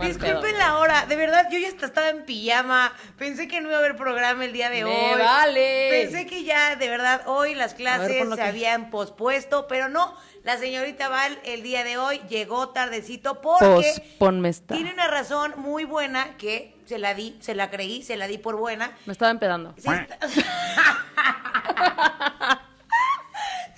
Pedo. Disculpen la hora, de verdad, yo ya estaba en pijama. Pensé que no iba a haber programa el día de Me hoy. vale. Pensé que ya, de verdad, hoy las clases se habían pospuesto, pero no. La señorita Val el día de hoy llegó tardecito porque esta. tiene una razón muy buena que se la di, se la creí, se la di por buena. Me estaba empedando. Sí está-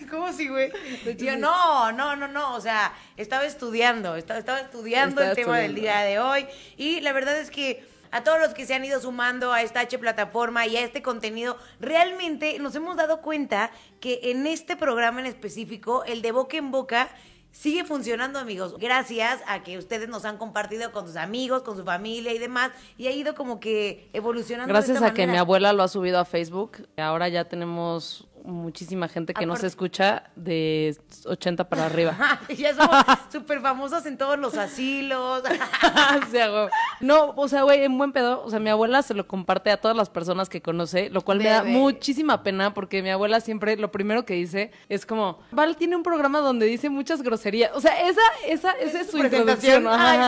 ¿Cómo si, güey? Yo, no, no, no, no. O sea, estaba estudiando, estaba, estaba estudiando Estaba el tema del día de hoy. Y la verdad es que a todos los que se han ido sumando a esta H plataforma y a este contenido, realmente nos hemos dado cuenta que en este programa en específico, el de boca en boca, sigue funcionando, amigos. Gracias a que ustedes nos han compartido con sus amigos, con su familia y demás. Y ha ido como que evolucionando. de Gracias esta a que mi abuela lo ha subido a Facebook, ahora ya tenemos muchísima gente que nos Aparte- escucha de 80 para arriba. ya somos súper famosos en todos los asilos. Huevo. no, o sea, güey, en buen pedo, o sea, mi abuela se lo comparte a todas las personas que conoce, lo cual me da muchísima pena porque mi abuela siempre lo primero que dice es como, Val tiene un programa donde dice muchas groserías, o sea, esa esa esa es su presentación. introducción, Ay,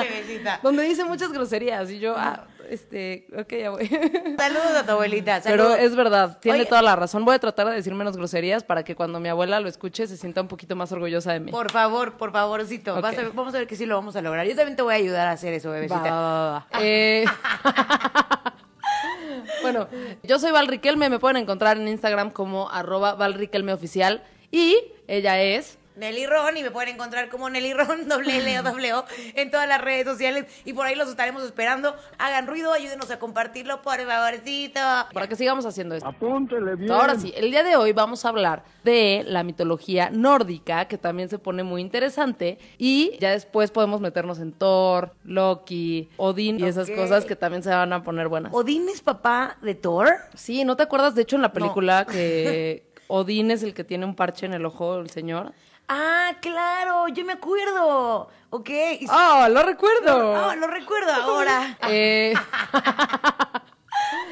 ajá. donde dice muchas groserías y yo, ah, este, ok, ya voy. Saludos a tu abuelita. Pero es verdad, tiene Oye, toda la razón. Voy a tratar de decir menos groserías para que cuando mi abuela lo escuche se sienta un poquito más orgullosa de mí. Por favor, por favorcito. Vas a ver- vamos a ver que sí lo vamos a lograr. Yo también te voy a ayudar a hacer eso, bebecita. va, va, va. Eh, bueno, yo soy Val Riquelme, me pueden encontrar en Instagram como arroba Val Riquelme Oficial y ella es... Nelly Ron y me pueden encontrar como Nelly Ron, doble L O doble O, en todas las redes sociales y por ahí los estaremos esperando. Hagan ruido, ayúdenos a compartirlo, por favorcito. Para que sigamos haciendo esto. Apúntele bien. Ahora sí, el día de hoy vamos a hablar de la mitología nórdica, que también se pone muy interesante, y ya después podemos meternos en Thor, Loki, Odín y esas cosas que también se van a poner buenas. ¿Odín es papá de Thor? Sí, ¿no te acuerdas? De hecho, en la película que Odín es el que tiene un parche en el ojo, el señor. Ah, claro, yo me acuerdo. Ok. y- ¡Oh, lo recuerdo! Ah, lo recuerdo ahora. Eh,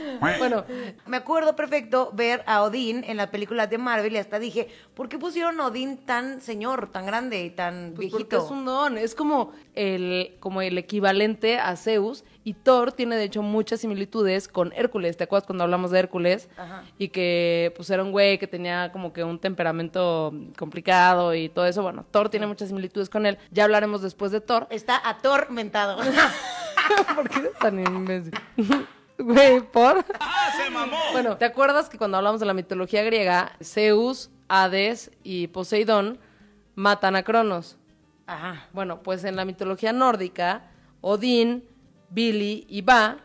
bueno, Me acuerdo perfecto ver a Odín en las películas de Marvel y hasta dije, ¿por qué pusieron a Odín tan señor, tan grande y tan pues porque viejito? es un don, es como el, como el equivalente a Zeus y Thor tiene de hecho muchas similitudes con Hércules, ¿te acuerdas cuando hablamos de Hércules? Ajá. Y que pues era un güey que tenía como que un temperamento complicado y todo eso, bueno, Thor tiene muchas similitudes con él, ya hablaremos después de Thor. Está atormentado. ¿Por qué eres tan imbécil? Güey, ¿por? Bueno, ¿te acuerdas que cuando hablamos de la mitología griega, Zeus, Hades y Poseidón matan a Cronos? Ajá. Bueno, pues en la mitología nórdica, Odín, Billy y Ba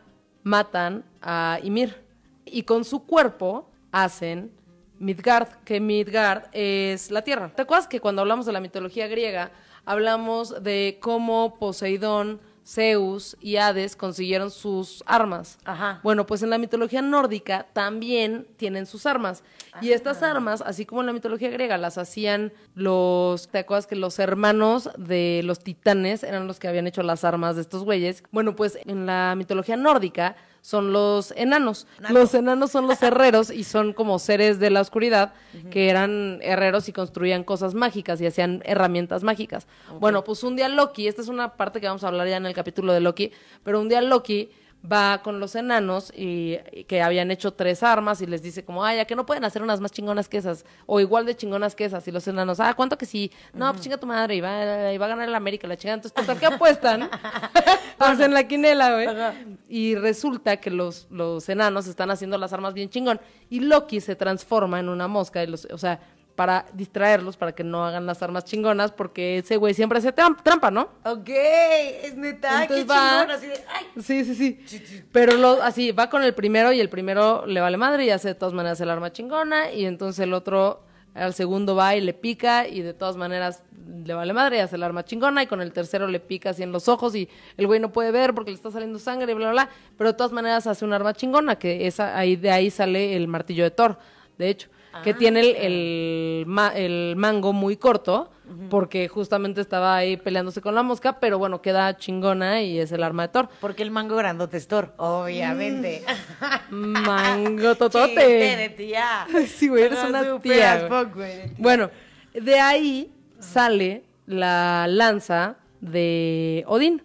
matan a Ymir. Y con su cuerpo hacen Midgard, que Midgard es la tierra. ¿Te acuerdas que cuando hablamos de la mitología griega, hablamos de cómo Poseidón, Zeus y Hades consiguieron sus armas? Ajá. Bueno, pues en la mitología nórdica también tienen sus armas. Y estas armas, así como en la mitología griega, las hacían los, ¿te acuerdas que los hermanos de los titanes eran los que habían hecho las armas de estos güeyes? Bueno, pues en la mitología nórdica son los enanos. Los enanos son los herreros y son como seres de la oscuridad que eran herreros y construían cosas mágicas y hacían herramientas mágicas. Bueno, pues un día Loki, esta es una parte que vamos a hablar ya en el capítulo de Loki, pero un día Loki va con los enanos y, y que habían hecho tres armas y les dice como, ay, ¿a que no pueden hacer unas más chingonas que esas? O igual de chingonas que esas. Y los enanos, ah, ¿cuánto que sí? No, pues chinga tu madre, y va, y va a ganar el América, la chingada. Entonces, total, ¿qué apuestan? Hacen la quinela, güey. Y resulta que los, los enanos están haciendo las armas bien chingón. Y Loki se transforma en una mosca, y los, o sea, para distraerlos, para que no hagan las armas chingonas, porque ese güey siempre hace tram- trampa, ¿no? Ok, es neta, Entonces qué va- chingón, así de, ay. Sí, sí, sí. Pero lo, así, va con el primero y el primero le vale madre y hace de todas maneras el arma chingona y entonces el otro al segundo va y le pica y de todas maneras le vale madre y hace el arma chingona y con el tercero le pica así en los ojos y el güey no puede ver porque le está saliendo sangre y bla, bla, bla. Pero de todas maneras hace un arma chingona que esa, ahí, de ahí sale el martillo de Thor, de hecho. Que tiene el, el, ma- el mango muy corto, porque justamente estaba ahí peleándose con la mosca, pero bueno, queda chingona y es el arma de Thor. Porque el mango grandote es Thor, obviamente. Mango Chiste de totote. tía. Sí, güey, eres Ajá, una tía, güey. fuck, güey. Bueno, de ahí sale la lanza de Odín.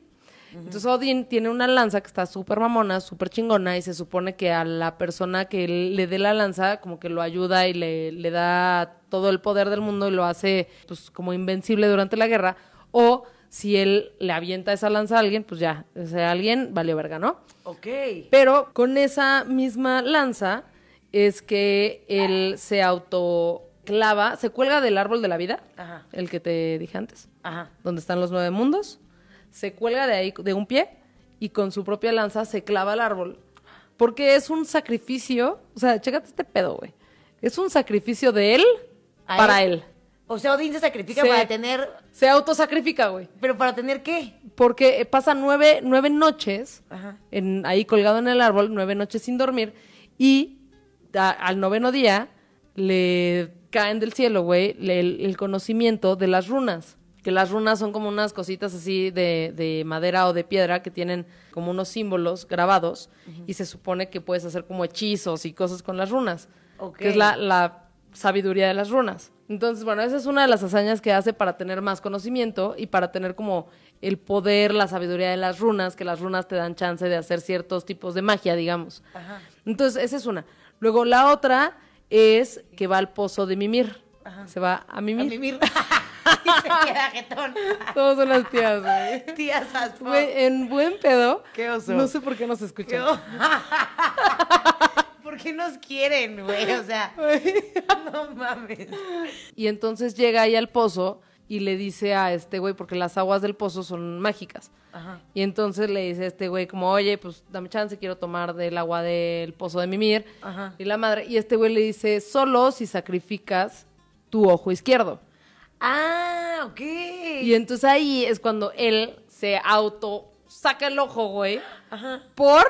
Entonces Odín tiene una lanza que está súper mamona, súper chingona, y se supone que a la persona que le dé la lanza, como que lo ayuda y le, le da todo el poder del mundo y lo hace, pues, como invencible durante la guerra. O si él le avienta esa lanza a alguien, pues ya, ese alguien valió verga, ¿no? Ok. Pero con esa misma lanza es que él se autoclava, se cuelga del árbol de la vida, Ajá. el que te dije antes, Ajá. donde están los nueve mundos, se cuelga de ahí de un pie y con su propia lanza se clava al árbol. Porque es un sacrificio, o sea, chécate este pedo, güey. Es un sacrificio de él ¿A para él? él. O sea, Odín se sacrifica Se- para tener. Se autosacrifica, güey. ¿Pero para tener qué? Porque pasa nueve, nueve noches Ajá. en, ahí colgado en el árbol, nueve noches sin dormir, y a- al noveno día le caen del cielo, güey, el conocimiento de las runas. Que las runas son como unas cositas así de, de madera o de piedra que tienen como unos símbolos grabados y se supone que puedes hacer como hechizos y cosas con las runas. Ok. Que es la, la sabiduría de las runas. Entonces, bueno, esa es una de las hazañas que hace para tener más conocimiento y para tener como el poder, la sabiduría de las runas, que las runas te dan chance de hacer ciertos tipos de magia, digamos. Ajá. Entonces, esa es una. Luego, la otra es que va al pozo de Mimir. Se va a A Mimir. y se queda jetón. Todos son las tías, güey. Tías. Güey, en buen pedo. Qué oso. No sé por qué nos escuchan. ¿Por qué nos quieren, güey? O sea, no mames. Y entonces llega ahí al pozo y le dice a este güey, porque las aguas del pozo son mágicas. Ajá. Y entonces le dice a este güey como, oye, pues dame chance, quiero tomar del agua del pozo de Mimir. Ajá. Y la madre, y este güey le dice, solo si sacrificas tu ojo izquierdo. Ah, ok. Y entonces ahí es cuando él se auto saca el ojo, güey. Ajá. Por,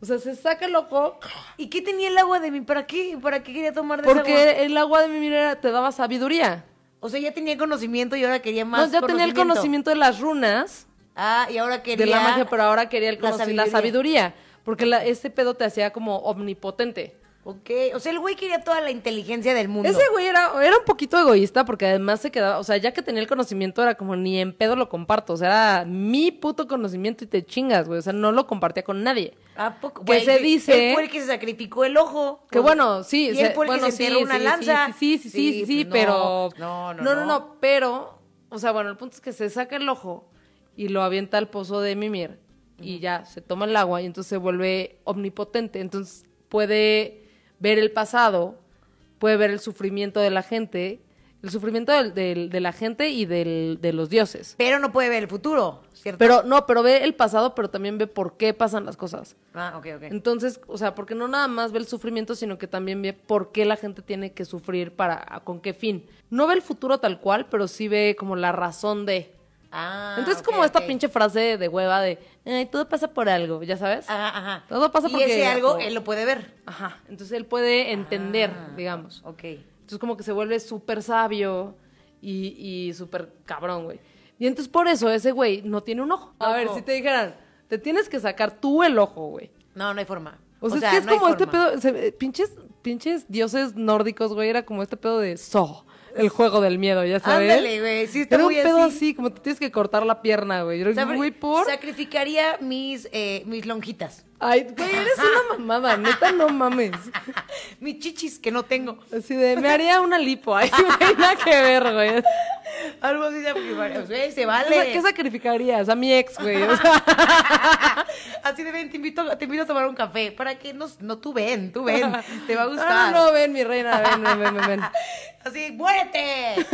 o sea, se saca el ojo ¿Y qué tenía el agua de mí? ¿Para qué? ¿Para qué quería tomar de esa agua? porque el agua de Mimir era- te daba sabiduría. O sea, ya tenía conocimiento y ahora quería más No, ya tenía el conocimiento de las runas. Ah, y ahora quería... de la magia, pero ahora quería el la conoci- la sabiduría. porque la- ese pedo te hacía como omnipotente. Ok, o sea, el güey quería toda la inteligencia del mundo. Ese güey era, era un poquito egoísta porque además se quedaba, o sea, ya que tenía el conocimiento era como ni en pedo lo comparto, o sea, era mi puto conocimiento y te chingas, güey, o sea, no lo compartía con nadie. ¿A poco? Que Güey, se dice- Él fue el que se sacrificó el ojo. Que bueno, sí, Y él fue el bueno, que se sí, enterró una sí, lanza. Sí, sí, sí, sí, sí, sí, pues pero. No, no, no, no, no, pero, o sea, bueno, el punto es que se saca el ojo y lo avienta al pozo de Mimir y ya se toma el agua y entonces se vuelve omnipotente. Entonces puede ver el pasado, puede ver el sufrimiento de la gente, el sufrimiento del- del- de la gente y del- de los dioses. Pero no puede ver el futuro, ¿cierto? Pero no, pero ve el pasado, pero también ve por qué pasan las cosas. Ah, ok, ok. Entonces, o sea, porque no nada más ve el sufrimiento, sino que también ve por qué la gente tiene que sufrir para con qué fin. No ve el futuro tal cual, pero sí ve como la razón de. Ah, Entonces, ok, como esta pinche frase de hueva de, "Ay, todo pasa por algo, ya sabes. Ajá, ajá. Todo pasa y porque- ese algo, él lo puede ver. Ajá. Entonces él puede entender, Ah, digamos. Ok. Entonces como que se vuelve súper sabio y, y súper cabrón, güey. Y entonces por eso ese güey no tiene un ojo. A ver, si te dijeran, te tienes que sacar tú el ojo, güey. No, no hay forma. O sea, es que es no como este pedo, se- pinches, pinches dioses nórdicos, güey, era como este pedo de So, el juego del miedo, ya sabes. Ándale, güey, sí está Era un muy pedo así. así, como te tienes que cortar la pierna, güey. Yo güey, por... Sacrificaría mis, eh, mis lonjitas. Ay, güey, eres una mamada, neta, no mames. Mis chichis que no tengo. Así de, me haría una lipo, ay, güey, nada que ver, güey. Algo así de sacrificaría. Güey, se vale. ¿Qué sacrificarías? A mi ex, güey. O sea, Así de ven, te invito, te invito a tomar un café. Para que no, no tú ven, tú ven. Te va a gustar. Ah, no, ven, mi reina, ven, ven, ven, ven, ven. Así, muérete.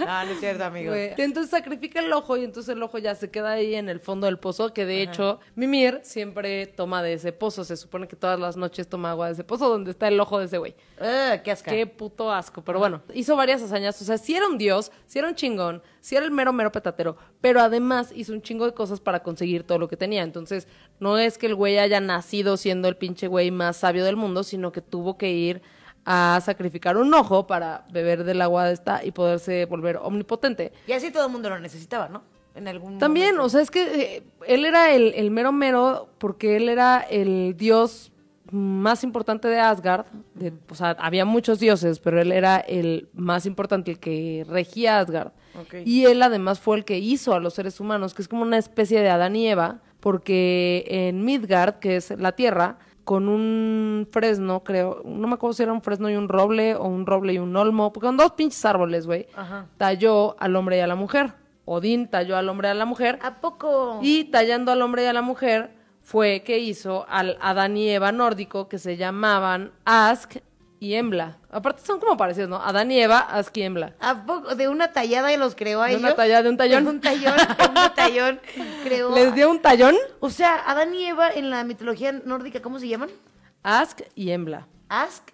No, no es cierto, amigo. Güey. Entonces sacrifica el ojo y entonces el ojo ya se queda ahí en el fondo del pozo, que de hecho Mimir siempre toma de ese pozo. Se supone que todas las noches toma agua de ese pozo donde está el ojo de ese güey. Ah, qué asca. Qué puto asco. Pero bueno, hizo varias hazañas. O sea, sí era un dios, sí era un chingón, sí era el mero, mero petatero. Pero además hizo un chingo de cosas para conseguir todo lo que tenía. Entonces, no es que el güey haya nacido siendo el pinche güey más sabio del mundo, sino que tuvo que ir a sacrificar un ojo para beber del agua de esta y poderse volver omnipotente. Y así todo el mundo lo necesitaba, ¿no? En algún También, momento. o sea, es que eh, él era el, el mero mero porque él era el dios más importante de Asgard. de- o sea, había muchos dioses, pero él era el más importante, el que regía Asgard. Y él además fue el que hizo a los seres humanos, que es como una especie de Adán y Eva, porque en Midgard, que es la tierra, con un fresno, creo, no me acuerdo si era un fresno y un roble, o un roble y un olmo, porque con dos pinches árboles, güey, talló al hombre y a la mujer. Odín talló al hombre y a la mujer. ¿A poco? Y tallando al hombre y a la mujer fue que hizo al Adán y Eva nórdico que se llamaban Ask y Embla. Aparte son como parecidos, ¿no? Adán y Eva, Ask y Embla. ¿A poco? ¿De una tallada y los creó a De ellos? una tallada, de un tallón. De un tallón, de un tallón. Creó. Les dio un tallón, O sea, Adán y Eva en la mitología nórdica, ¿cómo se llaman? Ask y Embla. Ask.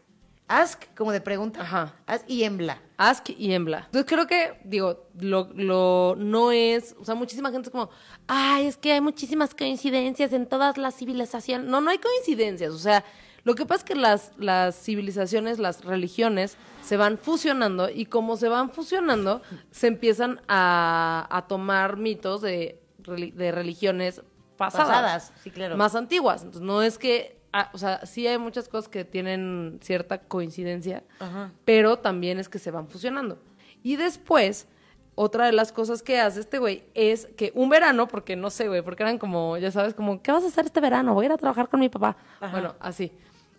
Ask, como de pregunta. Ajá. Ask y Embla. Ask y Embla. Entonces creo que, digo, lo, lo no es, o sea, muchísima gente es como, ay, es que hay muchísimas coincidencias en todas las civilizaciones. No, no hay coincidencias, o sea, lo que pasa es que las, las civilizaciones, las religiones se van fusionando y como se van fusionando, se empiezan a, a tomar mitos de, de religiones pasadas. Pasadas, sí, claro. Más antiguas. Entonces no es que, ah, o sea, sí hay muchas cosas que tienen cierta coincidencia, Ajá. pero también es que se van fusionando. Y después, otra de las cosas que hace este güey es que un verano, porque no sé, güey, porque eran como, ya sabes, como, ¿qué vas a hacer este verano? Voy a ir a trabajar con mi papá. Bueno, así.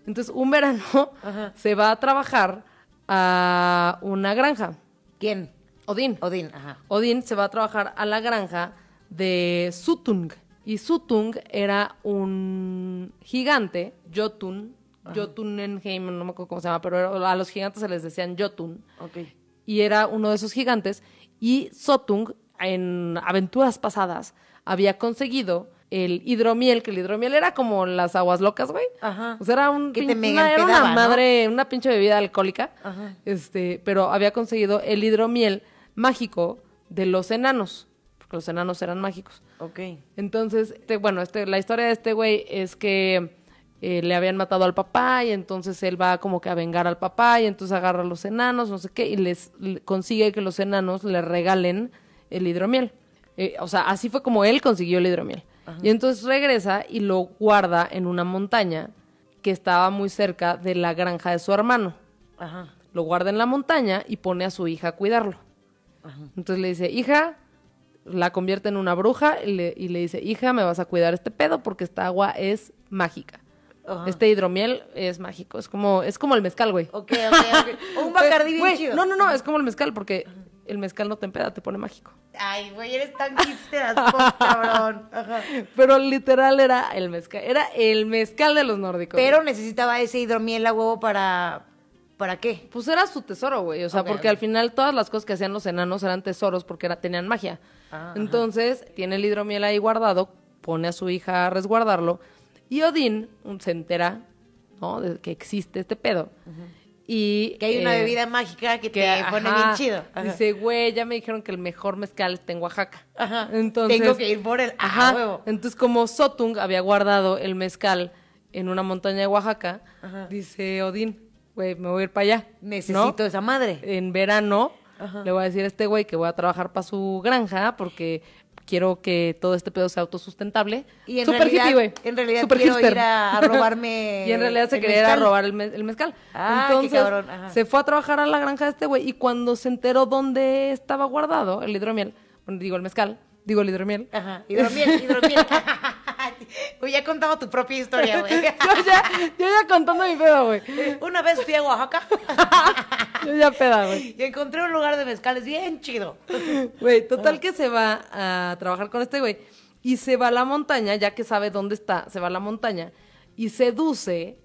Entonces, un verano se va a trabajar a una granja. ¿Quién? Odín. Odín, ajá. Odín se va a trabajar a la granja de Sutung. Y Sutung era un gigante, Jotun, Jotunenheim, no me acuerdo cómo se llama, pero a los gigantes se les decían Jotun. Ok. Y era uno de esos gigantes. Y Sotung, en aventuras pasadas, había conseguido el hidromiel, que el hidromiel era como las aguas locas, güey. Ajá. O sea, era un Que te una, era una madre, una pinche bebida alcohólica. Ajá. Este, pero había conseguido el hidromiel mágico de los enanos, porque los enanos eran mágicos. Ok. Entonces, este, bueno, este, la historia de este güey es que eh, le habían matado al papá y entonces él va como que a vengar al papá y entonces agarra a los enanos, no sé qué, y les le- consigue que los enanos le regalen el hidromiel. Eh, o sea, así fue como él consiguió el hidromiel. Y entonces regresa y lo guarda en una montaña que estaba muy cerca de la granja de su hermano. Ajá. Lo guarda en la montaña y pone a su hija a cuidarlo. Entonces le dice, hija, la convierte en una bruja y le, y le dice, hija, me vas a cuidar este pedo porque esta agua es mágica. Ajá. Este hidromiel es mágico. Es como, es como el mezcal, güey. Ok, ok, ok. Un bacardí bien chido. No, no, no, es como el mezcal porque el mezcal no te empeda, te pone mágico. Ay, güey, eres tan hipster cabrón. Ajá. Pero literal era el mezcal. Era el mezcal de los nórdicos. Pero necesitaba ese hidromiel a huevo para... ¿Para qué? Pues era su tesoro, güey. O sea, porque al final todas las cosas que hacían los enanos eran tesoros porque era, tenían magia. Ah, Entonces, tiene el hidromiel ahí guardado, pone a su hija a resguardarlo. Y Odín se entera, ¿no? De que existe este pedo. Y. Que hay una eh, bebida mágica que, que, te pone ajá, bien chido. Ajá. Dice, güey, ya me dijeron que el mejor mezcal está en Oaxaca. Ajá. Entonces. Tengo que ir por el Ajá. huevo. Entonces, como Sotung había guardado el mezcal en una montaña de Oaxaca, dice Odín, güey, me voy a ir para allá. ¿no? Necesito esa madre. en verano le voy a decir a este güey que voy a trabajar para su granja porque quiero que todo este pedo sea autosustentable. Y en Súper realidad- hippie, güey. en realidad quiero hipster. ir a- a robarme y en realidad se quería ir a robar el, me- el mezcal. Ah, qué Entonces cabrón, ajá. se fue a trabajar a la granja de este güey y cuando se enteró dónde estaba guardado el hidromiel, bueno, digo el mezcal, digo el hidromiel. Ajá. Hidromiel, hidromiel. Güey, ya contaba tu propia historia, güey. yo ya, yo ya contando mi pedo, güey. Una vez fui a Oaxaca Yo ya peda, güey. y encontré un lugar de mezcales bien chido. Güey, total que se va a trabajar con este güey. Y se va a la montaña, ya que sabe dónde está, se va a la montaña y seduce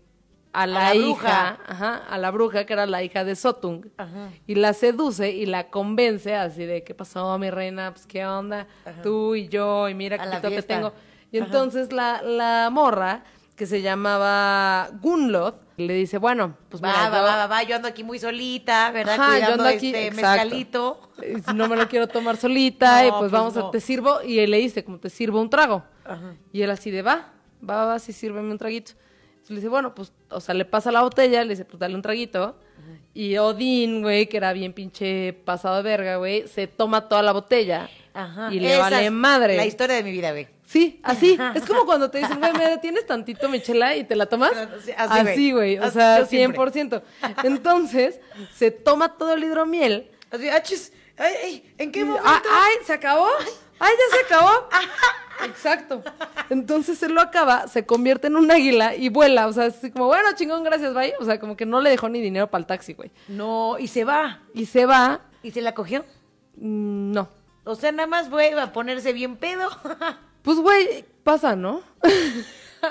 a la, la hija, bruja. ajá, a la bruja, que era la hija de Sotung, Ajá. y la seduce y la convence así de, ¿qué pasó, mi reina? Pues, ¿qué onda? Tú y yo, y mira A qué pito te tengo. Y entonces la, la morra, que se llamaba Gunloth, le dice, bueno, pues Va, mira, va, yo- va, va, va, yo ando aquí muy solita, ¿verdad? Ajá, yo ando aquí, este mezcalito. Eh, no me lo quiero tomar solita, No, y pues, pues vamos no. a, te sirvo, y él le dice, como te sirvo un trago. Ajá. Y él así de, va, va, va, sí, sírveme un traguito. Entonces le dice, bueno, pues, o sea, le pasa la botella, le dice, pues dale un traguito. Y Odín, güey, que era bien pinche pasado de verga, güey, se toma toda la botella. Ajá. Y le Esa vale madre. La historia de mi vida, güey. Sí, así. Es como cuando te dicen, güey, me detienes tantito, Michela, y te la tomas. Así, güey. O sea, yo siempre. 100%. Entonces, se toma todo el hidromiel. Así, ah, chis, ay, ay, ¿en qué momento? ah, ¡Ay, se acabó! ¡Ay, ya se acabó! Exacto. Entonces se lo acaba, se convierte en un águila y vuela. O sea, así como, bueno, chingón, gracias, bye. O sea, como que no le dejó ni dinero para el taxi, güey. No, y se va. Y se va. ¿Y se la cogió? mm, No. O sea, nada más fue a ponerse bien pedo. Pues, güey, pasa, ¿no?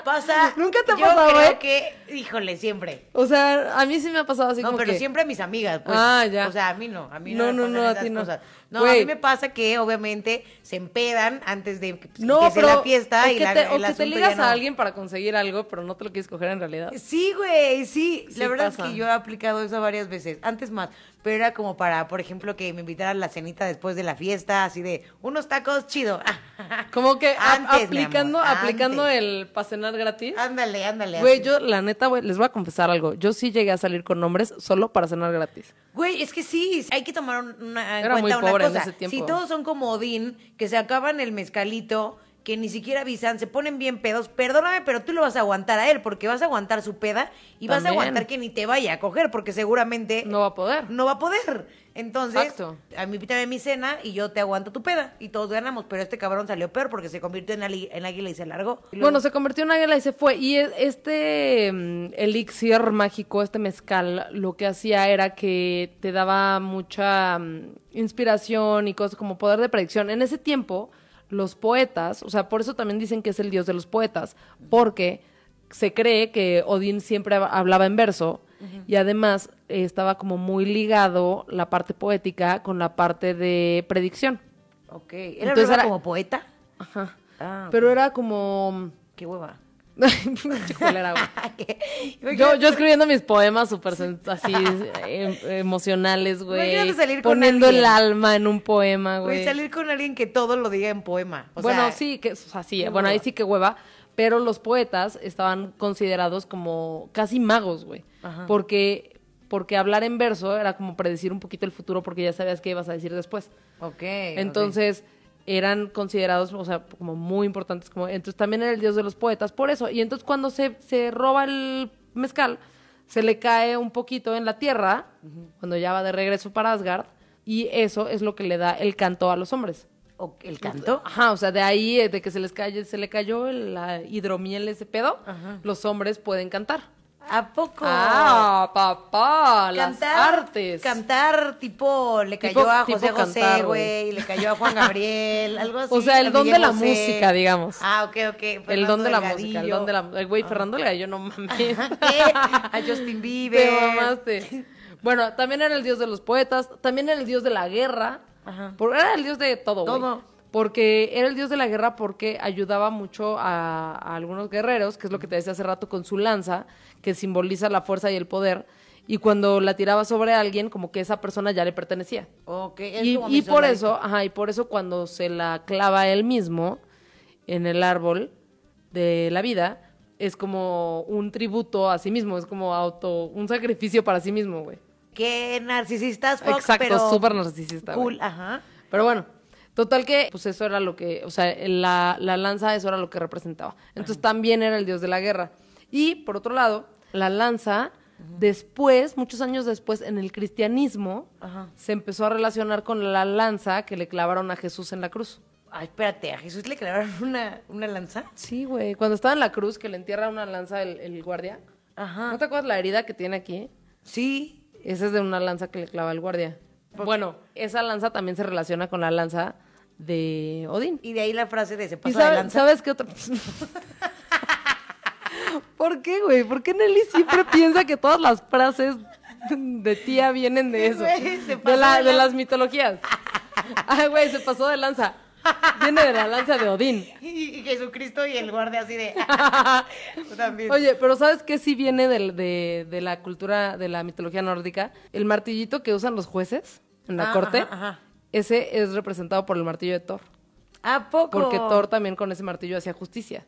Pasa. ¿Nunca te ha yo pasado, creo güey? que, híjole, siempre. O sea, a mí sí me ha pasado así no, como pero que... siempre a mis amigas, pues. Ah, ya. O sea, a mí no, a mí No, no, no, me no, a ti no. cosas. No, a mí me pasa que obviamente se empedan antes de que No, pero... la fiesta y que la, te, el o que te ligas no. a alguien para conseguir algo, pero no te lo quieres coger en realidad. Sí, güey, sí. Sí La verdad pasa. es que yo he aplicado eso varias veces, antes más, pero era como para, por ejemplo, que me invitaran a la cenita después de la fiesta, así de unos tacos chido. Como que Antes, aplicando, amor, aplicando antes. el para cenar gratis. ándale, ándale. Güey, yo, la neta, güey, les voy a confesar algo. Yo sí llegué a salir con hombres solo para cenar gratis. Güey, es que sí, hay que tomar un- una, en Era cuenta muy una pobre en cosa. ese tiempo. Si todos son como Odín, que se acaban el mezcalito, que ni siquiera avisan, se ponen bien pedos, perdóname, pero tú lo vas a aguantar a él, porque vas a aguantar su peda y vas a aguantar que ni te vaya a coger, porque seguramente No va a poder. no va a poder. Entonces, Exacto. a mí invítame a mi cena y yo te aguanto tu peda y todos ganamos, pero este cabrón salió peor porque se convirtió en, en águila y se largó. Y luego- Bueno, se convirtió en águila y se fue. Y este mm, elixir mágico, este mezcal, lo que hacía era que te daba mucha mm, inspiración y cosas como poder de predicción. En ese tiempo, los poetas, o sea, por eso también dicen que es el dios de los poetas, porque se cree que Odín siempre hab- hablaba en verso y además eh, estaba como muy ligado la parte poética con la parte de predicción. Ok, ¿era Entonces era- como poeta? Ajá. Ah, Pero era como... qué hueva. Yo, yo escribiendo mis poemas súper así em- emocionales, güey. Poniendo el alma en un poema, Güey, salir con alguien que todo lo diga en poema. O bueno, sea, sí, que, o sea, sí, bueno, ahí sí que hueva. Pero los poetas estaban considerados como casi magos, güey. Porque, porque hablar en verso era como predecir un poquito el futuro porque ya sabías qué ibas a decir después. Ok. Entonces, eran considerados, o sea, como muy importantes. Como, entonces, también era el dios de los poetas, por eso. Y entonces, cuando se, se roba el mezcal, se le cae un poquito en la tierra, cuando ya va de regreso para Asgard, y eso es lo que le da el canto a los hombres. Ok, ¿El canto? Ajá, o sea, de ahí, eh, de que se les cae, se le cayó la hidromiel ese pedo, Ajá. los hombres pueden cantar. ¿A poco? Ah, papá, las artes. Cantar tipo, le Tipo- cayó a José José, güey, le cayó a Juan Gabriel, algo así. O sea, el don de la música, digamos. Ah, ok, ok. el Fernando don de la música, el Delgadillo. don de la... el Güey, Fernando el Gallo, no mames. a Justin Bieber. Te mamaste. Bueno, también era el dios de los poetas, también era el dios de la guerra. Ajá. Por- era el dios de todo, güey. Todo. Porque era el dios de la guerra porque ayudaba mucho a, a algunos guerreros, que es lo que te decía hace rato con su lanza, que simboliza la fuerza y el poder. Y cuando la tiraba sobre alguien, como que esa persona ya le pertenecía. Ok, es Y, como y por eso, ajá, y por eso cuando se la clava él mismo en el árbol de la vida, es como un tributo a sí mismo, es como auto, un sacrificio para sí mismo, güey. Qué narcisistas, Fox, Exacto, pero súper narcisista. Cool, ajá. Pero bueno, total que, pues eso era lo que, o sea, la, la lanza, eso era lo que representaba. Entonces también era el dios de la guerra. Y por otro lado, la lanza, después, muchos años después, en el cristianismo, Ajá. se empezó a relacionar con la lanza que le clavaron a Jesús en la cruz. Ay, espérate, ¿a Jesús le clavaron una, una lanza? Sí, güey. Cuando estaba en la cruz, que le entierra una lanza el, el guardia. Ajá. ¿No te acuerdas la herida que tiene aquí? Sí. Esa es de una lanza que le clava el guardia. Bueno, esa lanza también se relaciona con la lanza de Odín. Y de ahí la frase de se ¿Y pasó de sabe- lanza. sabes qué otra? ¿Por qué, güey? ¿Por qué Nelly siempre piensa que todas las frases de tía vienen de eso? De, la- de de las mitologías. Ay, güey, se pasó de lanza. Viene de la lanza de Odín. Y Jesucristo y el guardia así de... También. Oye, pero ¿sabes qué sí viene del- de, de la cultura, de la mitología nórdica? El martillito que usan los jueces en la Ah, corte, ajá, ajá. Ese es representado por el martillo de Thor. ¿A poco? Porque Thor también con ese martillo hacía justicia.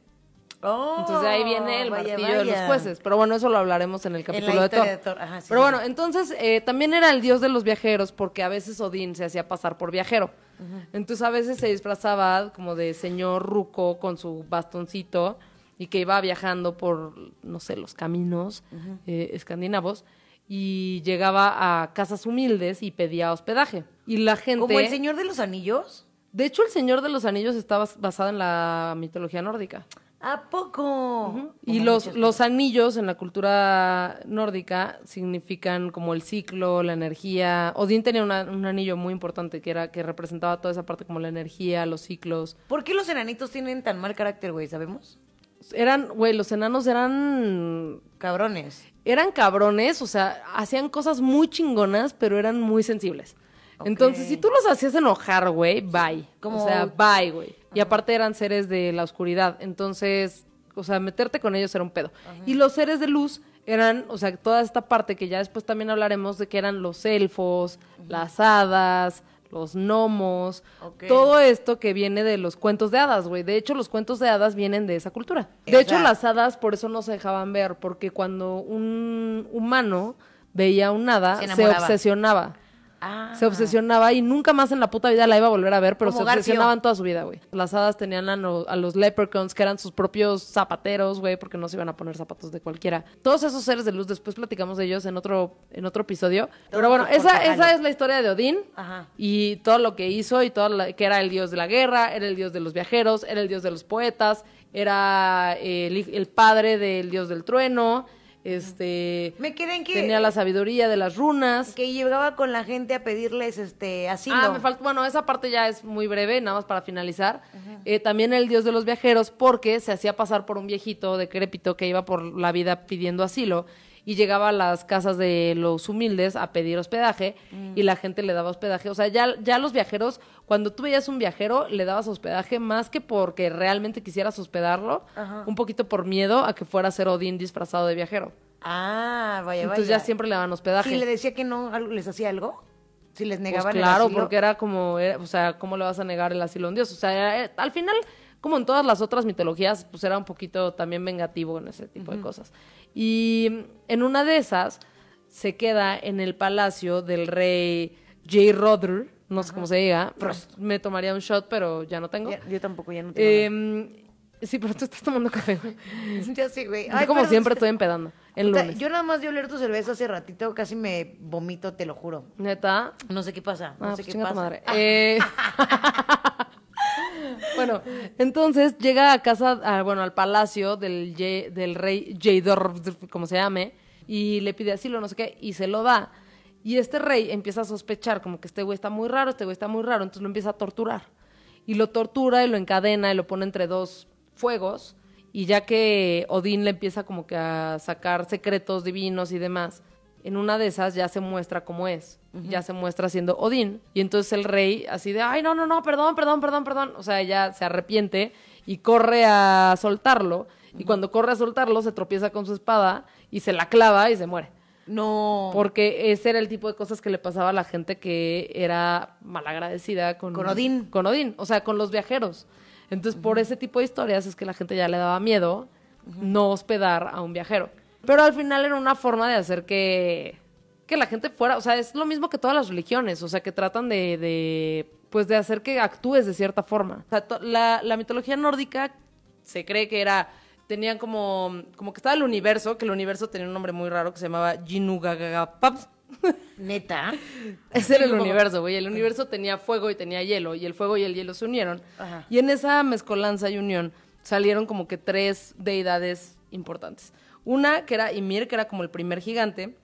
Oh, Entonces ahí viene el vaya, martillo de los jueces. Pero bueno, eso lo hablaremos en el En la capítulo de Thor. historia de Thor, ajá, sí, Pero sí, bueno, entonces eh, también era el dios de los viajeros porque a veces Odín se hacía pasar por viajero. Entonces a veces se disfrazaba como de señor ruco con su bastoncito y que iba viajando por, no sé, los caminos eh, escandinavos y llegaba a casas humildes y pedía hospedaje. Y la gente... Como el Señor de los Anillos. De hecho, el Señor de los Anillos está bas- basado en la mitología nórdica. ¿A poco? Y los, los anillos en la cultura nórdica significan como el ciclo, la energía. Odín tenía una- un anillo muy importante que era que representaba toda esa parte como la energía, los ciclos. ¿Por qué los enanitos tienen tan mal carácter, güey? ¿Sabemos? Eran, güey, los enanos eran Cabrones. eran cabrones, o sea, hacían cosas muy chingonas, pero eran muy sensibles. Entonces, si tú los hacías enojar, güey, bye. Como- O sea, bye, güey. Y aparte eran seres de la oscuridad. Entonces, o sea, meterte con ellos era un pedo. Y los seres de luz eran, o sea, toda esta parte que ya después también hablaremos de que eran los elfos, las hadas, los gnomos, todo esto que viene de los cuentos de hadas, güey. De hecho, los cuentos de hadas vienen de esa cultura. De hecho, las hadas por eso no se dejaban ver, porque cuando un humano veía un hada, Se obsesionaba. Ah. Se obsesionaba y nunca más en la puta vida la iba a volver a ver, pero Como se Garfio. obsesionaban toda su vida, güey. Las hadas tenían a, no- a los leprechauns, que eran sus propios zapateros, güey, porque no se iban a poner zapatos de cualquiera. Todos esos seres de luz, después platicamos de ellos en otro, en otro episodio. Pero bueno, esa, esa es la historia de Odín Ajá. y todo lo que hizo y todo lo- que era el dios de la guerra, era el dios de los viajeros, era el dios de los poetas, era el padre del dios del trueno, este Me quedé en que, tenía la sabiduría de las runas. que llegaba con la gente a pedirles este asilo. Ah, me falta, bueno, esa parte ya es muy breve, nada más para finalizar. Eh, también el dios de los viajeros, porque se hacía pasar por un viejito decrépito que iba por la vida pidiendo asilo y llegaba a las casas de los humildes a pedir hospedaje y la gente le daba hospedaje. O sea, ya, ya los viajeros, cuando tú veías un viajero, le dabas hospedaje más que porque realmente quisieras hospedarlo, un poquito por miedo a que fuera a ser Odín disfrazado de viajero. Ah, vaya, Entonces vaya. ya siempre le daban hospedaje. Si le decía que no, ¿les hacía algo? Si les Pues negaban el claro, asilo. porque era como, era- o sea, ¿cómo le vas a negar el asilo a un dios? O sea, era- eh, al final, como en todas las otras mitologías, pues era un poquito también vengativo en ese tipo de cosas. Y en una de esas se queda en el palacio del rey J. Rodder, no sé cómo se diga, me tomaría un shot, pero ya no tengo. Ya- yo tampoco, ya no tengo Eh, sí, pero tú estás tomando café. güey. Ya sé, güey. Yo Ay, como perdón, siempre estoy empedando. Yo nada más de oler tu cerveza hace ratito casi me vomito, te lo juro. Neta, No sé qué pasa, no Ah, sé pues qué pasa. madre. Eh, bueno, entonces llega a casa, bueno, al palacio del, del rey Jaydor, como se llame, y le pide asilo, no sé qué, y se lo da. Y este rey empieza a sospechar, como que este güey está muy raro, este güey está muy raro, entonces lo empieza a torturar. Y lo tortura y lo encadena y lo pone entre dos fuegos. Y ya que Odín le empieza como que a sacar secretos divinos y demás, en una de esas ya se muestra cómo es. Ya se muestra siendo Odín. Y entonces el rey, así de, ay, no, no, no, perdón, perdón, perdón, perdón. O sea, ya se arrepiente y corre a soltarlo. Y cuando corre a soltarlo, se tropieza con su espada y se la clava y se muere. No. Porque ese era el tipo de cosas que le pasaba a la gente que era malagradecida con, Con Odín. Con Odín, o sea, con los viajeros. Entonces, por ese tipo de historias es que la gente ya le daba miedo no hospedar a un viajero. Pero al final era una forma de hacer que, que la gente fuera, o sea, es lo mismo que todas las religiones, o sea, que tratan de, de pues de hacer que actúes de cierta forma. O sea, la, la mitología nórdica se cree que era tenían como como que estaba el universo, que el universo tenía un nombre muy raro que se llamaba Jinugagapaps. Neta. Ese era el universo, güey. El universo tenía fuego y tenía hielo, y el fuego y el hielo se unieron. Ajá. Y en esa mezcolanza y unión salieron como que tres deidades importantes. Una que era Ymir, que era como el primer gigante.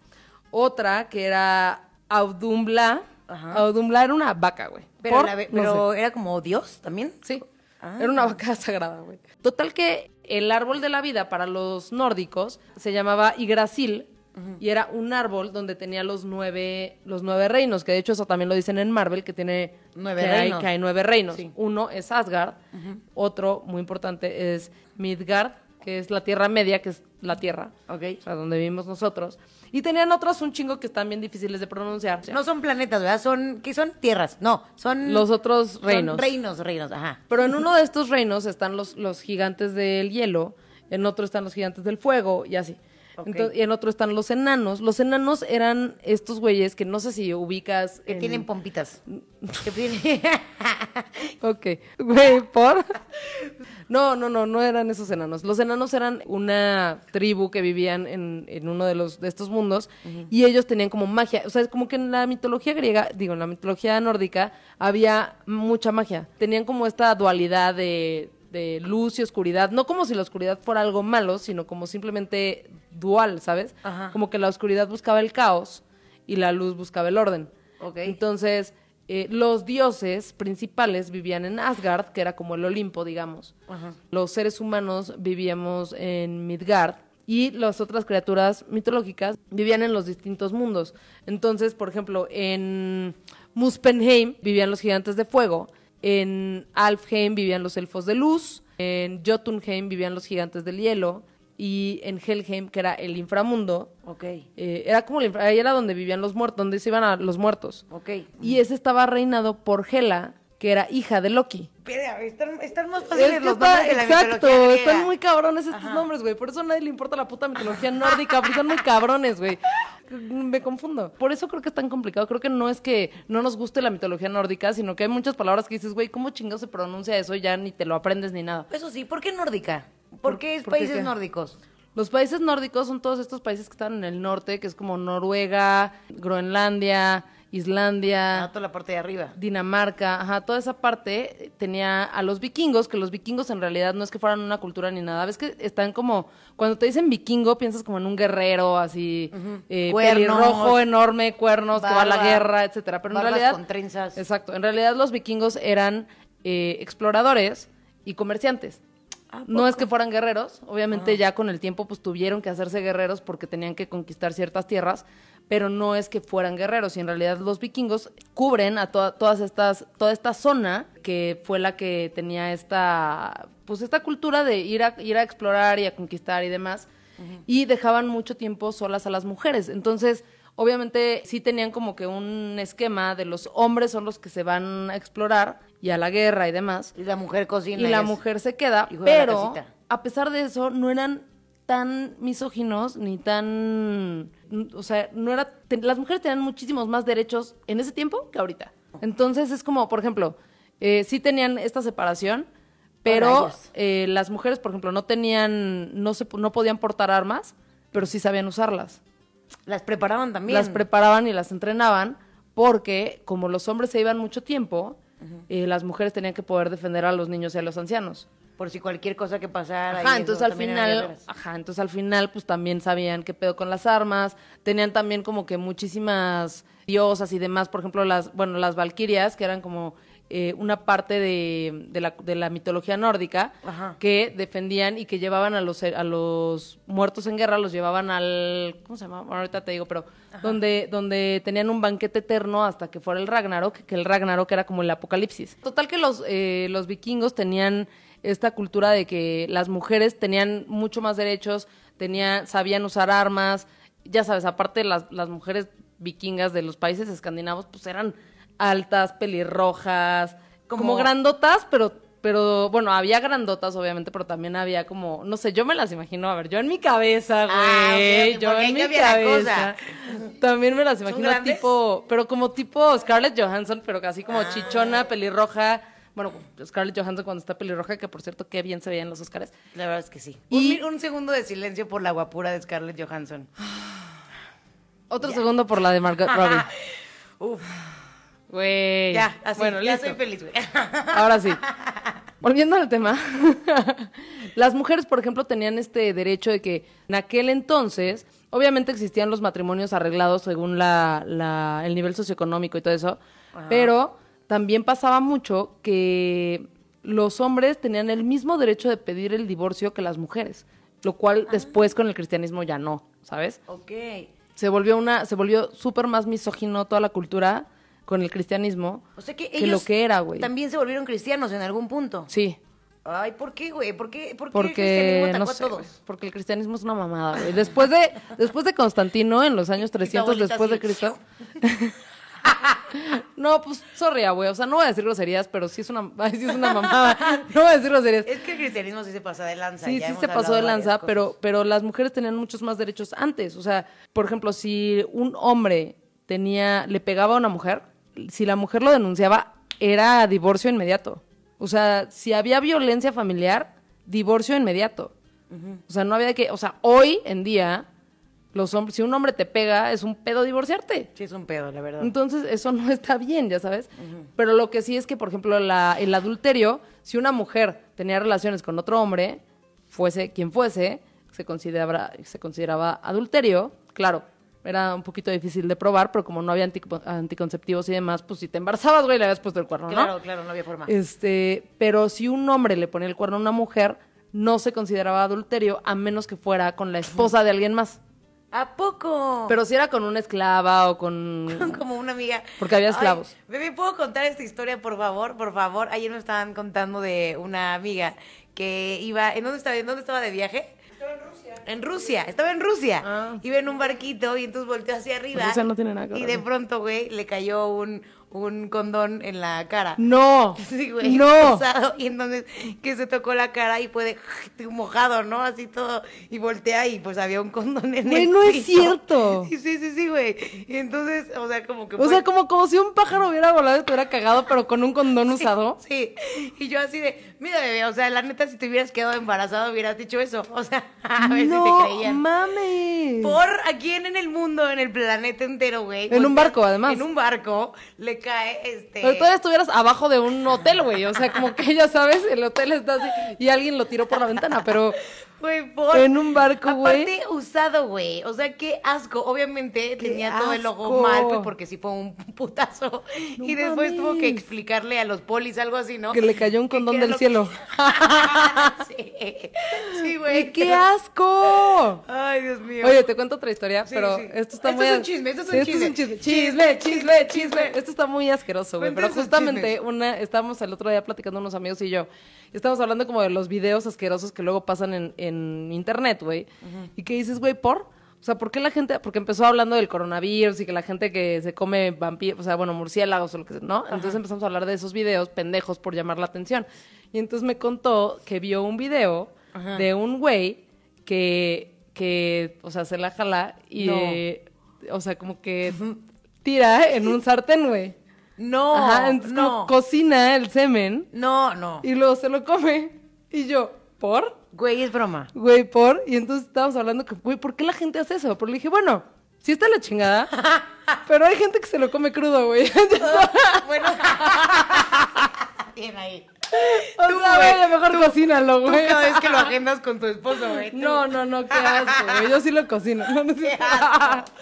Otra que era Audumbla. Ajá. Audumbla era una vaca, güey. Pero, Por- la ve- no sé. pero era como Dios también. Sí. Ah. Era una vaca sagrada, güey. Total que el árbol de la vida para los nórdicos se llamaba Yggdrasil y era un árbol donde tenía los nueve, los nueve reinos, que de hecho eso también lo dicen en Marvel, que tiene Nueve que hay- reinos. que hay nueve reinos. Sí. Uno es Asgard, otro muy importante es Midgard, que es la Tierra Media, que es la Tierra, Ok. o sea, donde vivimos nosotros. Y tenían otros un chingo que están bien difíciles de pronunciar. No son planetas, ¿verdad? Son, ¿qué son? Tierras. No, son... Los otros son reinos. reinos, reinos, ajá. Pero en uno de estos reinos están los, los gigantes del hielo, en otro están los gigantes del fuego y así. Entonces, y en otro están los enanos. Los enanos eran estos güeyes que no sé si ubicas. Que en- tienen pompitas. Que tienen- Ok. Güey, ¿por? No, no, no, no eran esos enanos. Los enanos eran una tribu que vivían en, en uno de los de estos mundos y ellos tenían como magia. O sea, es como que en la mitología griega, digo, en la mitología nórdica había mucha magia. Tenían como esta dualidad de, de luz y oscuridad. No como si la oscuridad fuera algo malo, sino como simplemente dual, ¿sabes? Ajá. Como que la oscuridad buscaba el caos y la luz buscaba el orden. Ok. Entonces, eh, los dioses principales vivían en Asgard, que era como el Olimpo, digamos. Ajá. Los seres humanos vivíamos en Midgard y las otras criaturas mitológicas vivían en los distintos mundos. Entonces, por ejemplo, en Muspelheim vivían los gigantes de fuego, en Alfheim vivían los elfos de luz, en Jotunheim vivían los gigantes del hielo y en Helheim, que era el inframundo, Ok, eh, era como el ahí era donde vivían los muertos, donde se iban a los muertos. ok. Y ese estaba reinado por Hela, que era hija de Loki. Espera, están, están más Es fáciles que los está- nombres de la exacto, mitología están muy cabrones estos nombres, güey. Por eso a nadie le importa la puta mitología nórdica, porque están muy cabrones, güey. Me confundo. Por eso creo que es tan complicado. Creo que no es que no nos guste la mitología nórdica, sino que hay muchas palabras que dices, güey, ¿cómo chingados se pronuncia eso? Ya ni te lo aprendes ni nada. Eso sí, ¿por qué nórdica? ¿Por, ¿Por- qué es por países qué? nórdicos? Los países nórdicos son todos estos países que están en el norte, que es como Noruega, Groenlandia, Islandia. Ah, toda la parte de arriba. Dinamarca, ajá, toda esa parte eh, tenía a los vikingos, que los vikingos en realidad no es que fueran una cultura ni nada, ves que están como, cuando te dicen vikingo piensas como en un guerrero así, eh, Cuernos, pelirrojo, enorme, cuernos, que va a la guerra, etcétera, pero en realidad... con trenzas. Exacto, en realidad los vikingos eran eh, exploradores y comerciantes. No es que fueran guerreros, obviamente ya con el tiempo pues tuvieron que hacerse guerreros porque tenían que conquistar ciertas tierras, pero no es que fueran guerreros y en realidad los vikingos cubren a toda, todas estas toda esta zona que fue la que tenía esta pues esta cultura de ir a ir a explorar y a conquistar y demás y dejaban mucho tiempo solas a las mujeres. Entonces, obviamente sí tenían como que un esquema de los hombres son los que se van a explorar y a la guerra y demás Y la mujer cocina. y la es- mujer se queda, pero a pesar de eso no eran tan misóginos ni tan, o sea, no era, las mujeres tenían muchísimos más derechos en ese tiempo que ahorita. Entonces es como, por ejemplo, eh, sí tenían esta separación, pero eh, las mujeres, por ejemplo, no tenían, no se, no podían portar armas, pero sí sabían usarlas. Las preparaban también. Las preparaban y las entrenaban porque como los hombres se iban mucho tiempo, eh, las mujeres tenían que poder defender a los niños y a los ancianos. Por si cualquier cosa que pasara. Ajá, entonces al final, ajá, entonces al final pues también sabían qué pedo con las armas, tenían también como que muchísimas diosas y demás, por ejemplo, las, bueno, las valquirias, que eran como eh, una parte de, de la, de la mitología nórdica, Ajá. que defendían y que llevaban a los, a los muertos en guerra, los llevaban al, ¿cómo se llama? Bueno, ahorita te digo, pero donde, donde tenían un banquete eterno hasta que fuera el Ragnarok, que el Ragnarok era como el apocalipsis. Total que los, eh, los vikingos tenían esta cultura de que las mujeres tenían mucho más derechos, tenían, sabían usar armas, ya sabes, aparte las, las mujeres vikingas de los países escandinavos, pues eran altas, pelirrojas, como, Como- grandotas, pero, pero, bueno, había grandotas, obviamente, pero también había como, no sé, yo me las imagino, a ver, yo en mi cabeza, güey, Ah, ok, ok, yo en mi cabeza, también me las imagino tipo, pero como tipo Scarlett Johansson, pero casi como chichona, pelirroja, bueno, Scarlett Johansson cuando está pelirroja, que por cierto, qué bien se veía en los Oscars. La verdad es que sí. Y- Un, un segundo de silencio por la guapura de Scarlett Johansson. Otro segundo por la de Margot Robbie. Uf, Güey. ya, así, bueno, ya listo. soy feliz, güey. Ahora sí. Volviendo al tema, las mujeres, por ejemplo, tenían este derecho de que en aquel entonces, obviamente existían los matrimonios arreglados según la, la- el nivel socioeconómico y todo eso, pero también pasaba mucho que los hombres tenían el mismo derecho de pedir el divorcio que las mujeres, lo cual después con el cristianismo ya no, ¿sabes? ok. Se volvió una, se volvió súper más misógino toda la cultura con el cristianismo O sea que que ellos lo que era, güey. también se volvieron cristianos en algún punto. Sí. Ay, ¿por qué, güey? ¿Por qué, por qué el Porque cristianismo atacó no a sé, todos? güey, porque el cristianismo es una mamada, güey. Después de después de Constantino en los años 300 abuelita después de. Cristo. No, pues, sorry, güey. O sea, no voy a decir groserías, pero sí es una, ay, sí es una mamada. No voy a decir groserías. Es que el cristianismo sí se pasa de lanza. Sí, ya sí se pasó de lanza, pero, pero las mujeres tenían muchos más derechos antes. O sea, por ejemplo, si un hombre tenía, le pegaba a una mujer, si la mujer lo denunciaba, era divorcio inmediato. O sea, si había violencia familiar, divorcio inmediato. O sea, no había que, o sea, hoy en día, los hombres, si un hombre te pega, es un pedo divorciarte. Sí, es un pedo, la verdad. Entonces, eso no está bien, ya sabes. Pero lo que sí es que, por ejemplo, la- el adulterio, si una mujer tenía relaciones con otro hombre, fuese quien fuese, se consideraba, se consideraba adulterio. Claro, era un poquito difícil de probar, pero como no había anti- anticonceptivos y demás, pues si te embarazabas, güey, le habías puesto el cuerno, ¿no? Claro, claro, no había forma. Este, pero si un hombre le ponía el cuerno a una mujer, no se consideraba adulterio a menos que fuera con la esposa de alguien más. ¿A poco? Pero si era con una esclava o con... como una amiga. Porque había Ay, esclavos. bebé, ¿puedo contar esta historia, por favor? Por favor. Ayer me estaban contando de una amiga que iba. ¿En dónde estaba? ¿En dónde estaba de viaje? Estaba en Rusia. En Rusia, estaba en Rusia. Ah. Iba en un barquito y entonces volteó hacia arriba. Rusia no tiene nada que Y ver. de pronto, güey, le cayó un, un condón en la cara. No. Sí, güey. No. Usado, y entonces que se tocó la cara y fue de mojado, ¿no? Así todo. Y voltea y pues había un condón en Güey, el no es cierto. Sí, sí, sí, güey. Y entonces, o sea, como que. O sea, como, como si un pájaro hubiera volado y te hubiera cagado, pero con un condón usado. Sí. Y yo así de, mira, bebé, o sea, la neta, si te hubieras quedado embarazada, hubieras dicho eso. O sea, a ver si te no creían. mames. Por a quién en el mundo, en el planeta entero, güey. En un barco, además. En un barco le cae este. Pero todavía estuvieras abajo de un hotel, güey. O sea, como que ya sabes, el hotel está así y alguien lo tiró por la ventana, pero Güey, por... En un barco, güey. Aparte, usado, güey. O sea, qué asco. Obviamente Qué tenía todo el ojo asco. mal, pues, porque sí fue un putazo. No y después tuvo que explicarle a los polis algo así, ¿no? que le cayó un condón del lo cielo. que- sí. Sí, güey. ¡Ay, qué asco! Ay, Dios mío. Oye, te cuento otra historia, Sí, pero sí. esto está Esto muy... es un chisme, esto es un chisme. Chisme, Chisme, chisme, chisme, Esto está muy asqueroso, güey. Pero justamente una, estábamos el otro día platicando unos amigos y yo. y Estábamos hablando como de los videos asquerosos que luego pasan en, en internet, güey. Y que dices, güey, ¿por? O sea, ¿por qué la gente...? Porque empezó hablando del coronavirus y que la gente que se come vampiros, o sea, bueno, murciélagos o lo que sea, ¿no? Entonces empezamos a hablar de esos videos pendejos por llamar la atención. Y entonces me contó que vio un video de un güey que, que, o sea, se la jala y, No. eh, o sea, como que tira en un sartén, güey. No, Ajá, entonces como no. cocina el semen No, no. y luego se lo come. Y yo, ¿por? Güey, es broma. Güey, ¿por? Y entonces estábamos hablando que, güey, ¿por qué la gente hace eso? Pero le dije, bueno, sí está la chingada, pero hay gente que se lo come crudo, güey. Bueno. Bien ahí. o Tú, sea, güey, güey, mejor cocínalo, Tú güey. cada vez que lo agendas con tu esposo, güey. tú. No, no, no, qué asco, güey. Yo sí lo cocino. No, no Qué asco.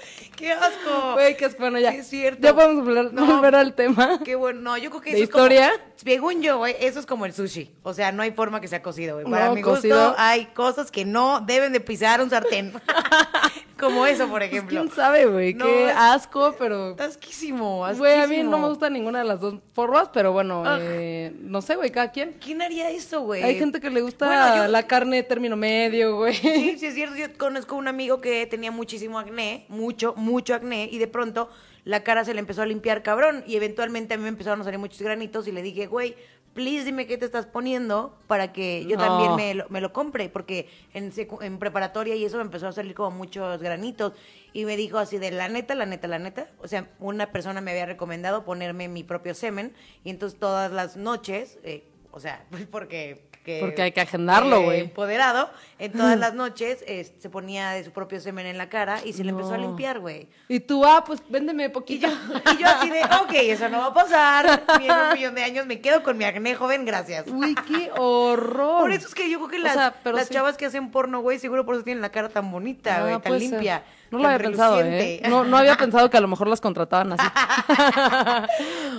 Qué asco. Güey, qué asco. Bueno, ya. Sí, es cierto. Ya podemos volver, No. volver al tema. Qué bueno. No, yo creo que ¿De eso historia? es como... Según yo, güey, eso es como el sushi. O sea, no hay forma que sea cocido, güey. Para No, mi gusto, cocido. hay cosas que no deben de pisar un sartén. como eso, por Pues, ejemplo. quién sabe, güey. No, qué asco, pero... Está asquísimo, Güey, a mí asquísimo. no me gusta ninguna de las dos formas, pero bueno, Ugh. eh, no sé, güey, cada quien. ¿Quién haría eso, güey? Hay gente que le gusta Bueno, yo- la carne término medio, güey. Sí, sí es cierto. Yo conozco un amigo que tenía muchísimo acné, mucho, mucho acné, y de pronto la cara se le empezó a limpiar cabrón. Y eventualmente a mí me empezaron a salir muchos granitos y le dije, güey, please dime qué te estás poniendo para que yo No. también me lo, me lo compre. Porque en preparatoria y eso me empezó a salir como muchos granitos. Y me dijo así de la neta, la neta, la neta. O sea, una persona me había recomendado ponerme mi propio semen. Y entonces todas las noches, eh, o sea, porque... que- Porque hay que agendarlo, eh, güey. empoderado, en todas las noches eh, se ponía de su propio semen en la cara y se le empezó a limpiar, güey. Y tú, ah, pues véndeme Y poquito. yo, y yo así de, ok, eso no va a pasar. Ni en un millón de años me quedo con mi acné joven, gracias. Uy, qué horror. Por eso es que yo creo que O las, sea, las sí. chavas que hacen porno, güey, seguro por eso tienen la cara tan bonita, Ah, güey, tan ser. No lo había pensado, ¿eh? No, no había pensado que a lo mejor las contrataban así.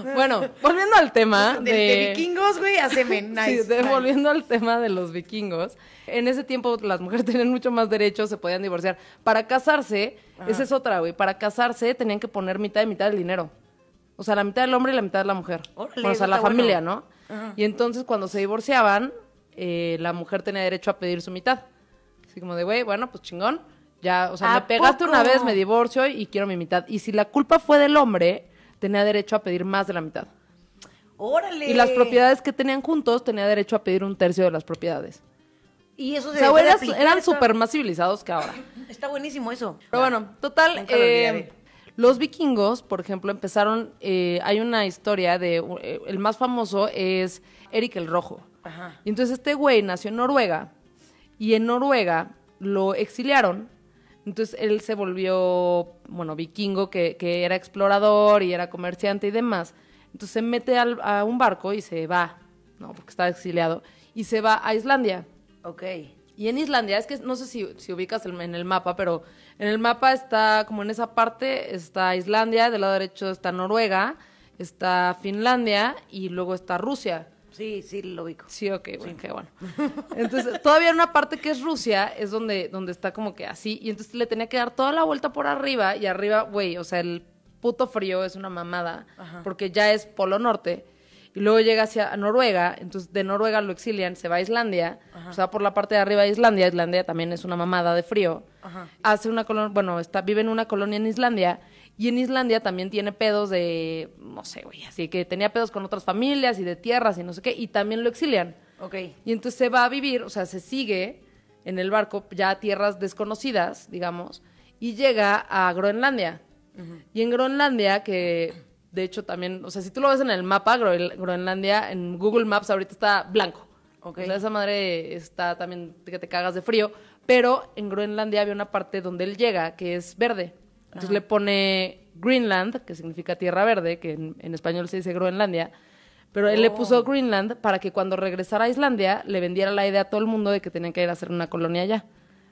bueno, volviendo al tema De, de vikingos, güey, a semen. Nice, sí, de- nice. volviendo al tema de los vikingos. En ese tiempo las mujeres tenían mucho más derechos, se podían divorciar. Para casarse, esa es otra, güey. Para casarse tenían que poner mitad y mitad del dinero. O sea, la mitad del hombre y la mitad de la mujer. Órale, Bueno, o sea, la familia, bueno. ¿no? Y entonces cuando se divorciaban, eh, la mujer tenía derecho a pedir su mitad. Así como de, güey, bueno, pues chingón. Ya, o sea, ¿A me pegaste poco? una vez, me divorcio y quiero mi mitad. Y si la culpa fue del hombre, tenía derecho a pedir más de la mitad. ¡Órale! Y las propiedades que tenían juntos tenía derecho a pedir un tercio de las propiedades. Y eso O se sea, puede eran, aplicar, eran está- súper más civilizados que ahora. Está buenísimo eso. Pero bueno, total, lo eh, los vikingos, por ejemplo, empezaron, eh, hay una historia de, eh, el más famoso es Eric el Rojo. Ajá. Y entonces este güey nació en Noruega y en Noruega lo exiliaron. Entonces él se volvió, bueno, vikingo que, que era explorador y era comerciante y demás. Entonces se mete al- a un barco y se va, ¿no? Porque estaba exiliado. Y se va a Islandia. Ok. Y en Islandia, es que no sé si, si ubicas el- en el mapa, pero en el mapa está, como en esa parte, está Islandia, del lado derecho está Noruega, está Finlandia y luego está Rusia. Sí, sí, lo ubico. Sí, ok, bueno, qué bueno. Entonces, todavía en una parte que es Rusia es donde, donde está como que así, y entonces le tenía que dar toda la vuelta por arriba, y arriba, güey, o sea, el puto frío es una mamada, porque ya es Polo Norte, y luego llega hacia Noruega, entonces de Noruega lo exilian, se va a Islandia, o sea, por la parte de arriba de Islandia, Islandia también es una mamada de frío, hace una colonia, bueno, está, vive en una colonia en Islandia, y en Islandia también tiene pedos de, no sé, güey, así que tenía pedos con otras familias y de tierras y no sé qué, y también lo exilian. Ok. Y entonces se va a vivir, o sea, se sigue en el barco ya a tierras desconocidas, digamos, y llega a Groenlandia. Y en Groenlandia, que de hecho también, o sea, si tú lo ves en el mapa, Groen- Groenlandia, en Google Maps ahorita está blanco. Ok. O sea, esa madre está también que te cagas de frío. Pero en Groenlandia había una parte donde él llega que es verde. Entonces le pone Greenland, que significa tierra verde, que en, en español se dice Groenlandia. Pero él le Oh. puso Greenland para que cuando regresara a Islandia le vendiera la idea a todo el mundo de que tenían que ir a hacer una colonia allá,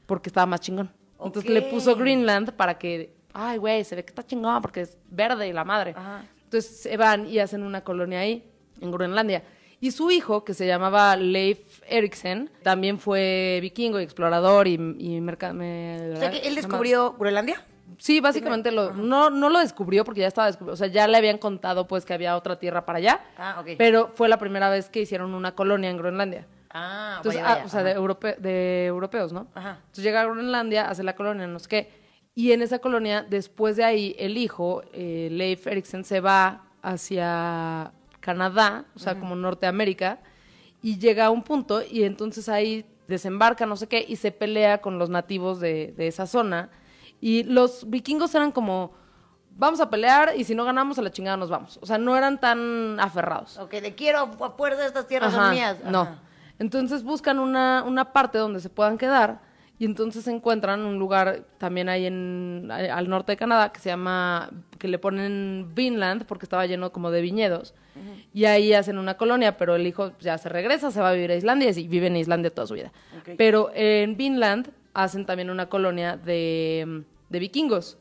porque estaba más chingón. Entonces le puso. Greenland para que, ay, güey, se ve que está chingón porque es verde y la madre. Ajá. Entonces se van y hacen una colonia ahí, en Groenlandia. Y su hijo, que se llamaba Leif Eriksen, también fue vikingo y explorador y, y merca- me- O sea que él descubrió Groenlandia. Sí, básicamente lo, no, no lo descubrió porque ya estaba descubierto. O sea, ya le habían contado pues que había otra tierra para allá. Ah, ok. Pero fue la primera vez que hicieron una colonia en Groenlandia. Ah, Entonces, vaya, ah, o sea, de, europe- de europeos, ¿no? Ajá. Entonces llega a Groenlandia, hace la colonia, no sé qué. Y en esa colonia, después de ahí, el hijo, eh, Leif Eriksen, se va hacia Canadá, o sea, como Norteamérica, y llega a un punto, y entonces ahí desembarca, no sé qué, y se pelea con los nativos de, de esa zona. Y los vikingos eran como, vamos a pelear, y si no ganamos, a la chingada nos vamos. O sea, no eran tan aferrados. Ok, de quiero a fuerza estas tierras Ajá, son mías. No. Ajá. Entonces buscan una, una parte donde se puedan quedar y entonces encuentran un lugar también ahí en, a- al norte de Canadá que se llama, que le ponen Vinland porque estaba lleno como de viñedos y ahí hacen una colonia, pero el hijo ya se regresa, se va a vivir a Islandia y vive en Islandia toda su vida. Ok. Pero en Vinland hacen también una colonia de, de vikingos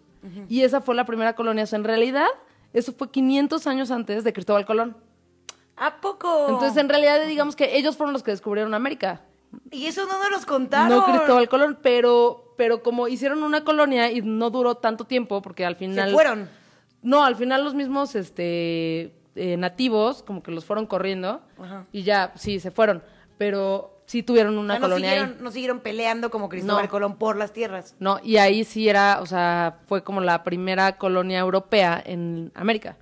y esa fue la primera colonia, o sea, en realidad eso fue 500 años antes de Cristóbal Colón. ¿A poco? Entonces, en realidad, digamos que ellos fueron los que descubrieron América. Y eso no nos los contaron. No Cristóbal Colón, pero, pero como hicieron una colonia y no duró tanto tiempo, porque al final. Se fueron. No, al final los mismos este, eh, nativos, como que los fueron corriendo, Ajá. y ya, sí, se fueron. Pero sí tuvieron O una sea, no colonia siguieron, ahí. no siguieron peleando como Cristóbal No. Colón por las tierras. No, y ahí sí era, o sea, fue como la primera colonia europea en América.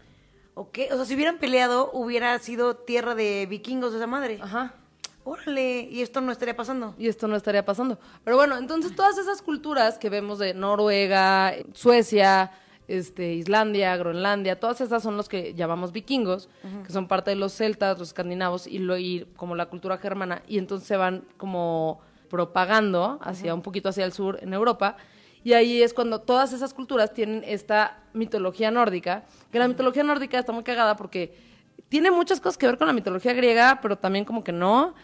Ok, o sea, si hubieran peleado, hubiera sido tierra de vikingos esa madre. Ajá. Órale, y esto no estaría pasando. y esto no estaría pasando. Pero bueno, entonces todas esas culturas que vemos de Noruega, Suecia, este, Islandia, Groenlandia, todas esas son los que llamamos vikingos, que son parte de los celtas, los escandinavos y, lo, y como la cultura germana, y entonces se van como propagando hacia un poquito hacia el sur en Europa. Y ahí es cuando todas esas culturas tienen esta mitología nórdica, que la mitología nórdica está muy cagada porque tiene muchas cosas que ver con la mitología griega, pero también como que no.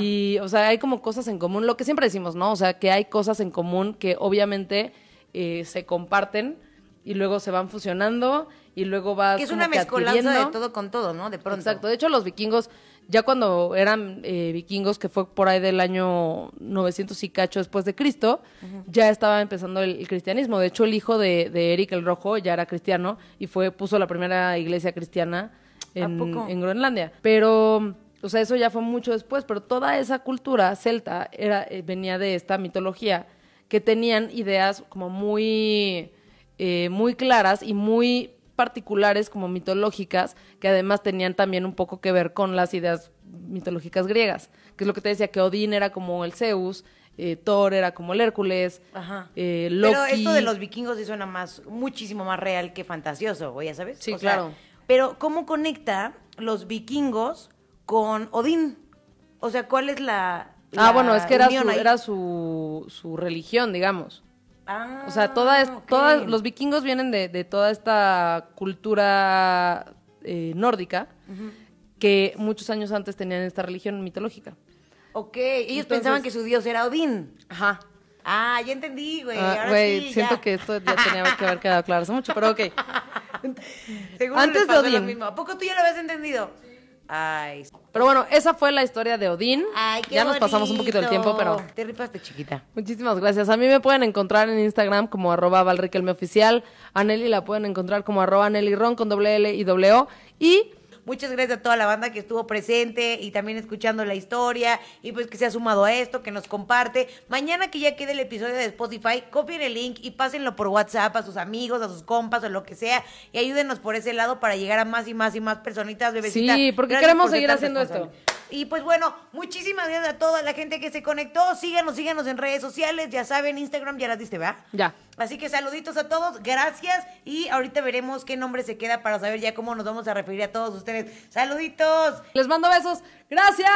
Y, o sea, hay como cosas en común, lo que siempre decimos, ¿no? O sea, que hay cosas en común que obviamente eh, se comparten y luego se van fusionando y luego vas Que es como una que mezcolanza de todo con todo, ¿no? De pronto. Exacto. De hecho, los vikingos, ya cuando eran eh, vikingos, que fue por ahí del año 900 y cacho después de Cristo, ya estaba empezando el, el cristianismo. De hecho, el hijo de, de Eric el Rojo ya era cristiano y fue puso la primera iglesia cristiana en, en Groenlandia. Pero, o sea, eso ya fue mucho después, pero toda esa cultura celta era, eh, venía de esta mitología que tenían ideas como muy, eh, muy claras y muy particulares como mitológicas que además tenían también un poco que ver con las ideas mitológicas griegas, que es lo que te decía que Odín era como el Zeus, eh, Thor era como el Hércules, Ajá. eh, Loki. Pero esto de los vikingos sí suena más, muchísimo más real que fantasioso, güey, ya sabes. Sí, O sea, claro. pero, ¿cómo conecta los vikingos con Odín? O sea, ¿cuál es la. Ah, bueno, es que era su, era su, su religión, digamos. Ah, O sea, toda es- ok. todas- los vikingos vienen de, de toda esta cultura eh, nórdica que muchos años antes tenían esta religión mitológica. Ok, ellos Entonces- pensaban que su dios era Odín. Ajá. Ah, ya entendí, güey. Ah, ahora Güey, sí, siento ya. que esto ya tenía que haber quedado claro hace mucho, pero ok. Seguro antes de pasó lo Odín. mismo. ¿A poco tú ya lo habías entendido? Ay, Pero bueno, esa fue la historia de Odín. Ay, qué ya nos pasamos un poquito del tiempo, pero Te ripaste, chiquita. muchísimas gracias. A mí me pueden encontrar en Instagram como arroba valriquelmeoficial. A Nelly la pueden encontrar como arroba Nelly Ron con doble L y doble O. Y Muchas gracias a toda la banda que estuvo presente y también escuchando la historia y pues que se ha sumado a esto, que nos comparte. Mañana que ya quede el episodio de Spotify, copien el link y pásenlo por WhatsApp a sus amigos, a sus compas o lo que sea y ayúdenos por ese lado para llegar a más y más y más personitas, bebecitas. Sí, porque Gracias queremos por seguir haciendo esto. Y pues bueno, muchísimas gracias a toda la gente que se conectó. Síganos, síganos en redes sociales. Ya saben, Instagram ya las diste, ¿verdad? ya. Así que saluditos a todos, gracias. Y ahorita veremos qué nombre se queda para saber ya cómo nos vamos a referir a todos ustedes. Saluditos. Les mando besos. Gracias.